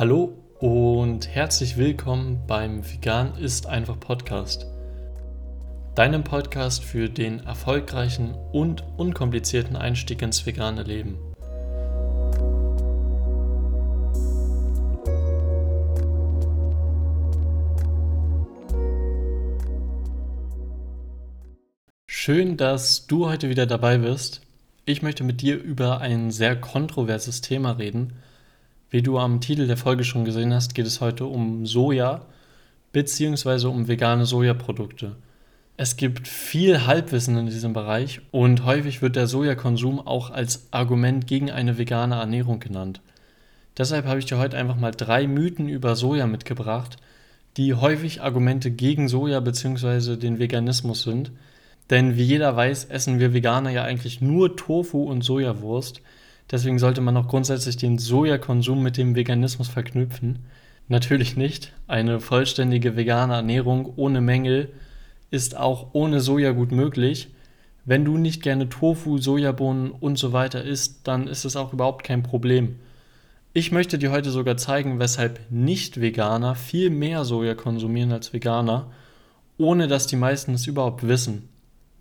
Hallo und herzlich willkommen beim Vegan ist einfach Podcast. Deinem Podcast für den erfolgreichen und unkomplizierten Einstieg ins vegane Leben. Schön, dass du heute wieder dabei bist. Ich möchte mit dir über ein sehr kontroverses Thema reden. Wie du am Titel der Folge schon gesehen hast, geht es heute um Soja bzw. um vegane Sojaprodukte. Es gibt viel Halbwissen in diesem Bereich und häufig wird der Sojakonsum auch als Argument gegen eine vegane Ernährung genannt. Deshalb habe ich dir heute einfach mal drei Mythen über Soja mitgebracht, die häufig Argumente gegen Soja bzw. den Veganismus sind – denn wie jeder weiß, essen wir Veganer ja eigentlich nur Tofu und Sojawurst. Deswegen sollte man auch grundsätzlich den Sojakonsum mit dem Veganismus verknüpfen. Natürlich nicht. Eine vollständige vegane Ernährung ohne Mängel ist auch ohne Soja gut möglich. Wenn du nicht gerne Tofu, Sojabohnen und so weiter isst, dann ist es auch überhaupt kein Problem. Ich möchte dir heute sogar zeigen, weshalb Nicht-Veganer viel mehr Soja konsumieren als Veganer, ohne dass die meisten es überhaupt wissen.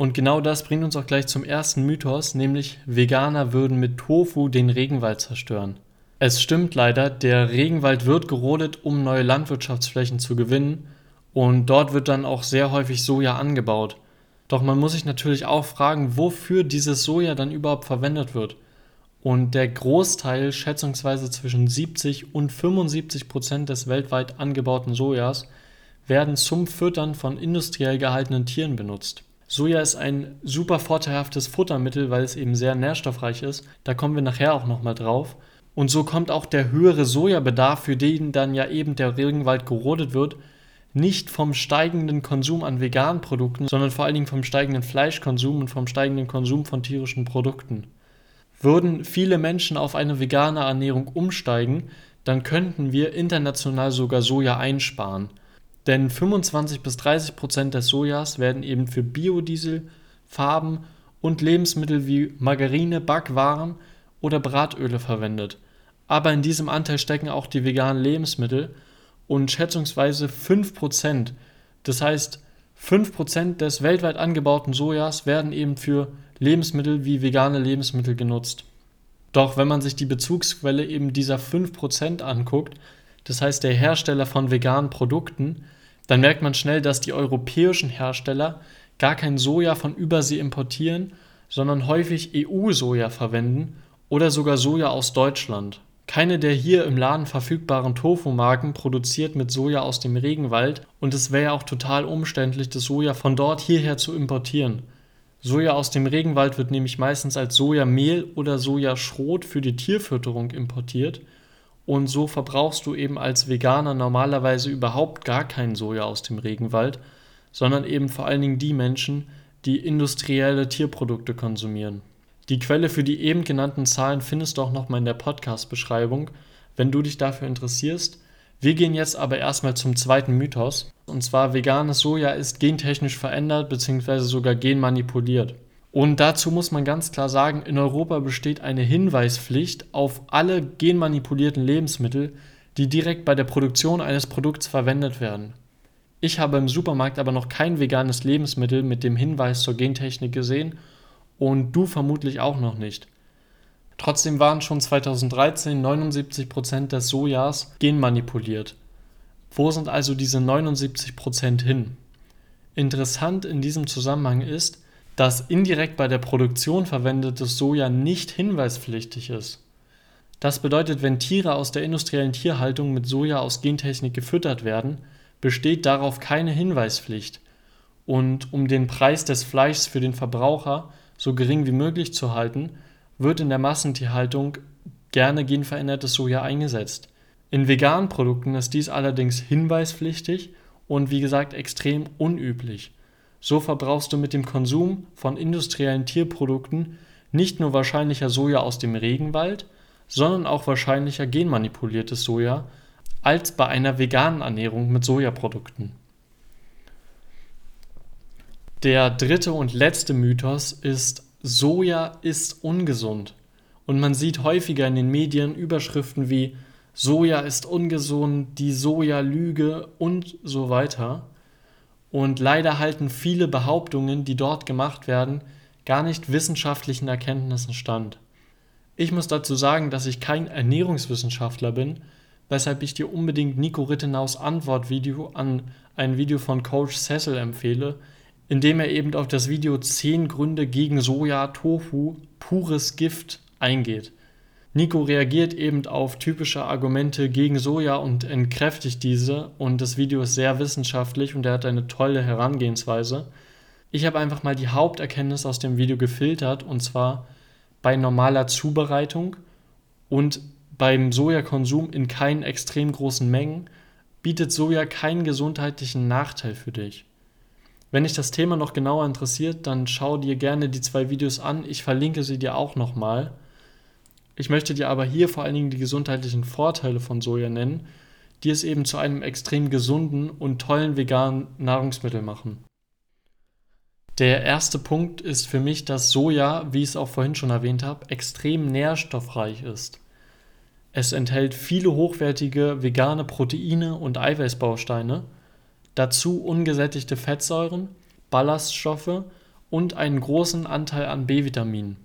Und genau das bringt uns auch gleich zum ersten Mythos, nämlich Veganer würden mit Tofu den Regenwald zerstören. Es stimmt leider, der Regenwald wird gerodet, um neue Landwirtschaftsflächen zu gewinnen und dort wird dann auch sehr häufig Soja angebaut. Doch man muss sich natürlich auch fragen, wofür dieses Soja dann überhaupt verwendet wird. Und der Großteil, schätzungsweise zwischen 70 und 75 Prozent des weltweit angebauten Sojas, werden zum Füttern von industriell gehaltenen Tieren benutzt. Soja ist ein super vorteilhaftes Futtermittel, weil es eben sehr nährstoffreich ist. Da kommen wir nachher auch nochmal drauf. Und so kommt auch der höhere Sojabedarf, für den dann ja eben der Regenwald gerodet wird, nicht vom steigenden Konsum an veganen Produkten, sondern vor allen Dingen vom steigenden Fleischkonsum und vom steigenden Konsum von tierischen Produkten. Würden viele Menschen auf eine vegane Ernährung umsteigen, dann könnten wir international sogar Soja einsparen. Denn 25 bis 30 Prozent des Sojas werden eben für Biodiesel, Farben und Lebensmittel wie Margarine, Backwaren oder Bratöle verwendet. Aber in diesem Anteil stecken auch die veganen Lebensmittel und schätzungsweise 5 Prozent. Das heißt, 5 Prozent des weltweit angebauten Sojas werden eben für Lebensmittel wie vegane Lebensmittel genutzt. Doch wenn man sich die Bezugsquelle eben dieser 5 Prozent anguckt, das heißt der Hersteller von veganen Produkten, dann merkt man schnell, dass die europäischen Hersteller gar kein Soja von Übersee importieren, sondern häufig EU-Soja verwenden oder sogar Soja aus Deutschland. Keine der hier im Laden verfügbaren Tofu-Marken produziert mit Soja aus dem Regenwald und es wäre auch total umständlich, das Soja von dort hierher zu importieren. Soja aus dem Regenwald wird nämlich meistens als Sojamehl oder Sojaschrot für die Tierfütterung importiert und so verbrauchst du eben als Veganer normalerweise überhaupt gar kein Soja aus dem Regenwald, sondern eben vor allen Dingen die Menschen, die industrielle Tierprodukte konsumieren. Die Quelle für die eben genannten Zahlen findest du auch nochmal in der Podcast-Beschreibung, wenn du dich dafür interessierst. Wir gehen jetzt aber erstmal zum zweiten Mythos, und zwar veganes Soja ist gentechnisch verändert bzw. sogar genmanipuliert. Und dazu muss man ganz klar sagen, in Europa besteht eine Hinweispflicht auf alle genmanipulierten Lebensmittel, die direkt bei der Produktion eines Produkts verwendet werden. Ich habe im Supermarkt aber noch kein veganes Lebensmittel mit dem Hinweis zur Gentechnik gesehen und du vermutlich auch noch nicht. Trotzdem waren schon 2013 79% des Sojas genmanipuliert. Wo sind also diese 79% hin? Interessant in diesem Zusammenhang ist, dass indirekt bei der Produktion verwendetes Soja nicht hinweispflichtig ist. Das bedeutet, wenn Tiere aus der industriellen Tierhaltung mit Soja aus Gentechnik gefüttert werden, besteht darauf keine Hinweispflicht. Und um den Preis des Fleischs für den Verbraucher so gering wie möglich zu halten, wird in der Massentierhaltung gerne genverändertes Soja eingesetzt. In veganen Produkten ist dies allerdings hinweispflichtig und wie gesagt extrem unüblich. So verbrauchst du mit dem Konsum von industriellen Tierprodukten nicht nur wahrscheinlicher Soja aus dem Regenwald, sondern auch wahrscheinlicher genmanipuliertes Soja als bei einer veganen Ernährung mit Sojaprodukten. Der dritte und letzte Mythos ist, Soja ist ungesund. Und man sieht häufiger in den Medien Überschriften wie Soja ist ungesund, die Soja-Lüge und so weiter. Und leider halten viele Behauptungen, die dort gemacht werden, gar nicht wissenschaftlichen Erkenntnissen stand. Ich muss dazu sagen, dass ich kein Ernährungswissenschaftler bin, weshalb ich dir unbedingt Nico Rittenaus Antwortvideo an ein Video von Coach Cecil empfehle, in dem er eben auf das Video 10 Gründe gegen Soja, Tofu, pures Gift eingeht. Nico reagiert eben auf typische Argumente gegen Soja und entkräftigt diese und das Video ist sehr wissenschaftlich und er hat eine tolle Herangehensweise. Ich habe einfach mal die Haupterkenntnis aus dem Video gefiltert und zwar bei normaler Zubereitung und beim Sojakonsum in keinen extrem großen Mengen bietet Soja keinen gesundheitlichen Nachteil für dich. Wenn dich das Thema noch genauer interessiert, dann schau dir gerne die zwei Videos an. Ich verlinke sie dir auch nochmal. Ich möchte dir aber hier vor allen Dingen die gesundheitlichen Vorteile von Soja nennen, die es eben zu einem extrem gesunden und tollen veganen Nahrungsmittel machen. Der erste Punkt ist für mich, dass Soja, wie ich es auch vorhin schon erwähnt habe, extrem nährstoffreich ist. Es enthält viele hochwertige vegane Proteine und Eiweißbausteine, dazu ungesättigte Fettsäuren, Ballaststoffe und einen großen Anteil an B-Vitaminen.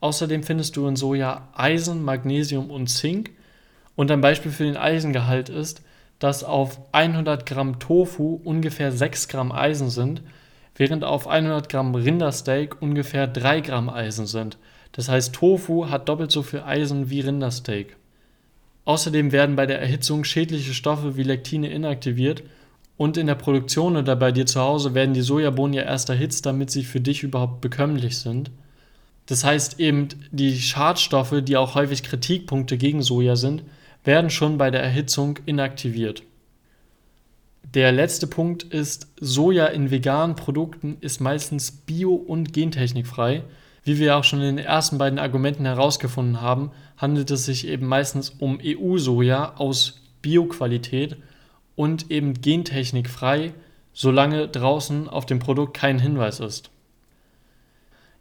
Außerdem findest du in Soja Eisen, Magnesium und Zink. Und ein Beispiel für den Eisengehalt ist, dass auf 100 Gramm Tofu ungefähr 6 Gramm Eisen sind, während auf 100 Gramm Rindersteak ungefähr 3 Gramm Eisen sind. Das heißt, Tofu hat doppelt so viel Eisen wie Rindersteak. Außerdem werden bei der Erhitzung schädliche Stoffe wie Lektine inaktiviert und in der Produktion oder bei dir zu Hause werden die Sojabohnen ja erst erhitzt, damit sie für dich überhaupt bekömmlich sind. Das heißt eben, die Schadstoffe, die auch häufig Kritikpunkte gegen Soja sind, werden schon bei der Erhitzung inaktiviert. Der letzte Punkt ist, Soja in veganen Produkten ist meistens bio- und gentechnikfrei. Wie wir auch schon in den ersten beiden Argumenten herausgefunden haben, handelt es sich eben meistens um EU-Soja aus Bioqualität und eben gentechnikfrei, solange draußen auf dem Produkt kein Hinweis ist.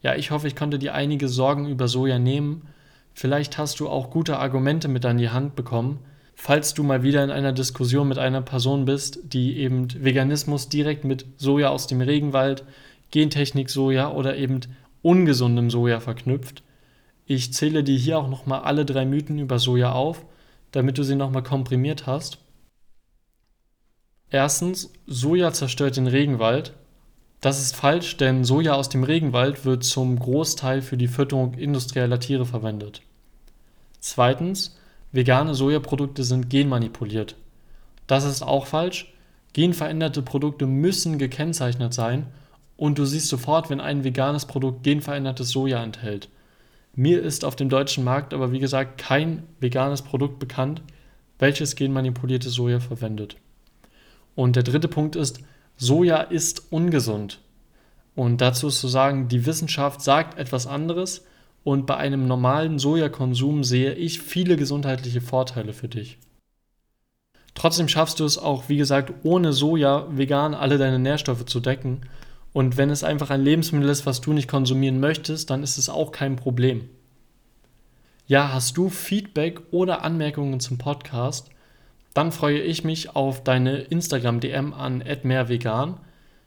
Ja, ich hoffe, ich konnte dir einige Sorgen über Soja nehmen. Vielleicht hast du auch gute Argumente mit an die Hand bekommen, falls du mal wieder in einer Diskussion mit einer Person bist, die eben Veganismus direkt mit Soja aus dem Regenwald, Gentechnik Soja oder eben ungesundem Soja verknüpft. Ich zähle dir hier auch nochmal alle drei Mythen über Soja auf, damit du sie nochmal komprimiert hast. Erstens, Soja zerstört den Regenwald. Das ist falsch, denn Soja aus dem Regenwald wird zum Großteil für die Fütterung industrieller Tiere verwendet. Zweitens, vegane Sojaprodukte sind genmanipuliert. Das ist auch falsch. Genveränderte Produkte müssen gekennzeichnet sein und du siehst sofort, wenn ein veganes Produkt genverändertes Soja enthält. Mir ist auf dem deutschen Markt aber wie gesagt kein veganes Produkt bekannt, welches genmanipulierte Soja verwendet. Und der dritte Punkt ist, Soja ist ungesund. Und dazu ist zu sagen, die Wissenschaft sagt etwas anderes und bei einem normalen Sojakonsum sehe ich viele gesundheitliche Vorteile für dich. Trotzdem schaffst du es auch, wie gesagt, ohne Soja vegan alle deine Nährstoffe zu decken. Und wenn es einfach ein Lebensmittel ist, was du nicht konsumieren möchtest, dann ist es auch kein Problem. Ja, hast du Feedback oder Anmerkungen zum Podcast? Dann freue ich mich auf deine Instagram-DM an @mehrvegan.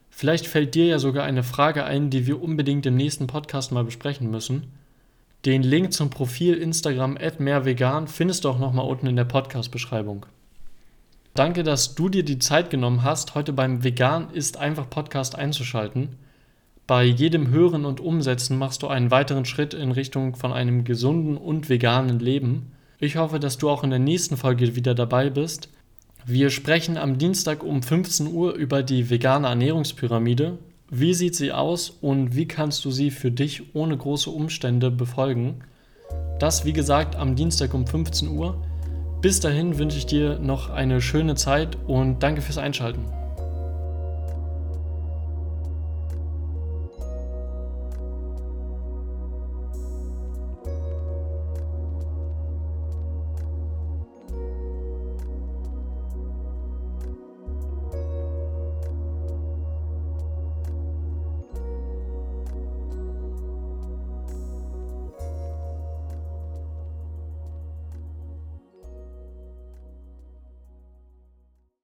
Vielleicht fällt dir ja sogar eine Frage ein, die wir unbedingt im nächsten Podcast mal besprechen müssen. Den Link zum Profil Instagram @mehrvegan findest du auch nochmal unten in der Podcast-Beschreibung. Danke, dass du dir die Zeit genommen hast, heute beim Vegan ist einfach Podcast einzuschalten. Bei jedem Hören und Umsetzen machst du einen weiteren Schritt in Richtung von einem gesunden und veganen Leben. Ich hoffe, dass du auch in der nächsten Folge wieder dabei bist. Wir sprechen am Dienstag um 15 Uhr über die vegane Ernährungspyramide. Wie sieht sie aus und wie kannst du sie für dich ohne große Umstände befolgen? Das, wie gesagt, am Dienstag um 15 Uhr. Bis dahin wünsche ich dir noch eine schöne Zeit und danke fürs Einschalten.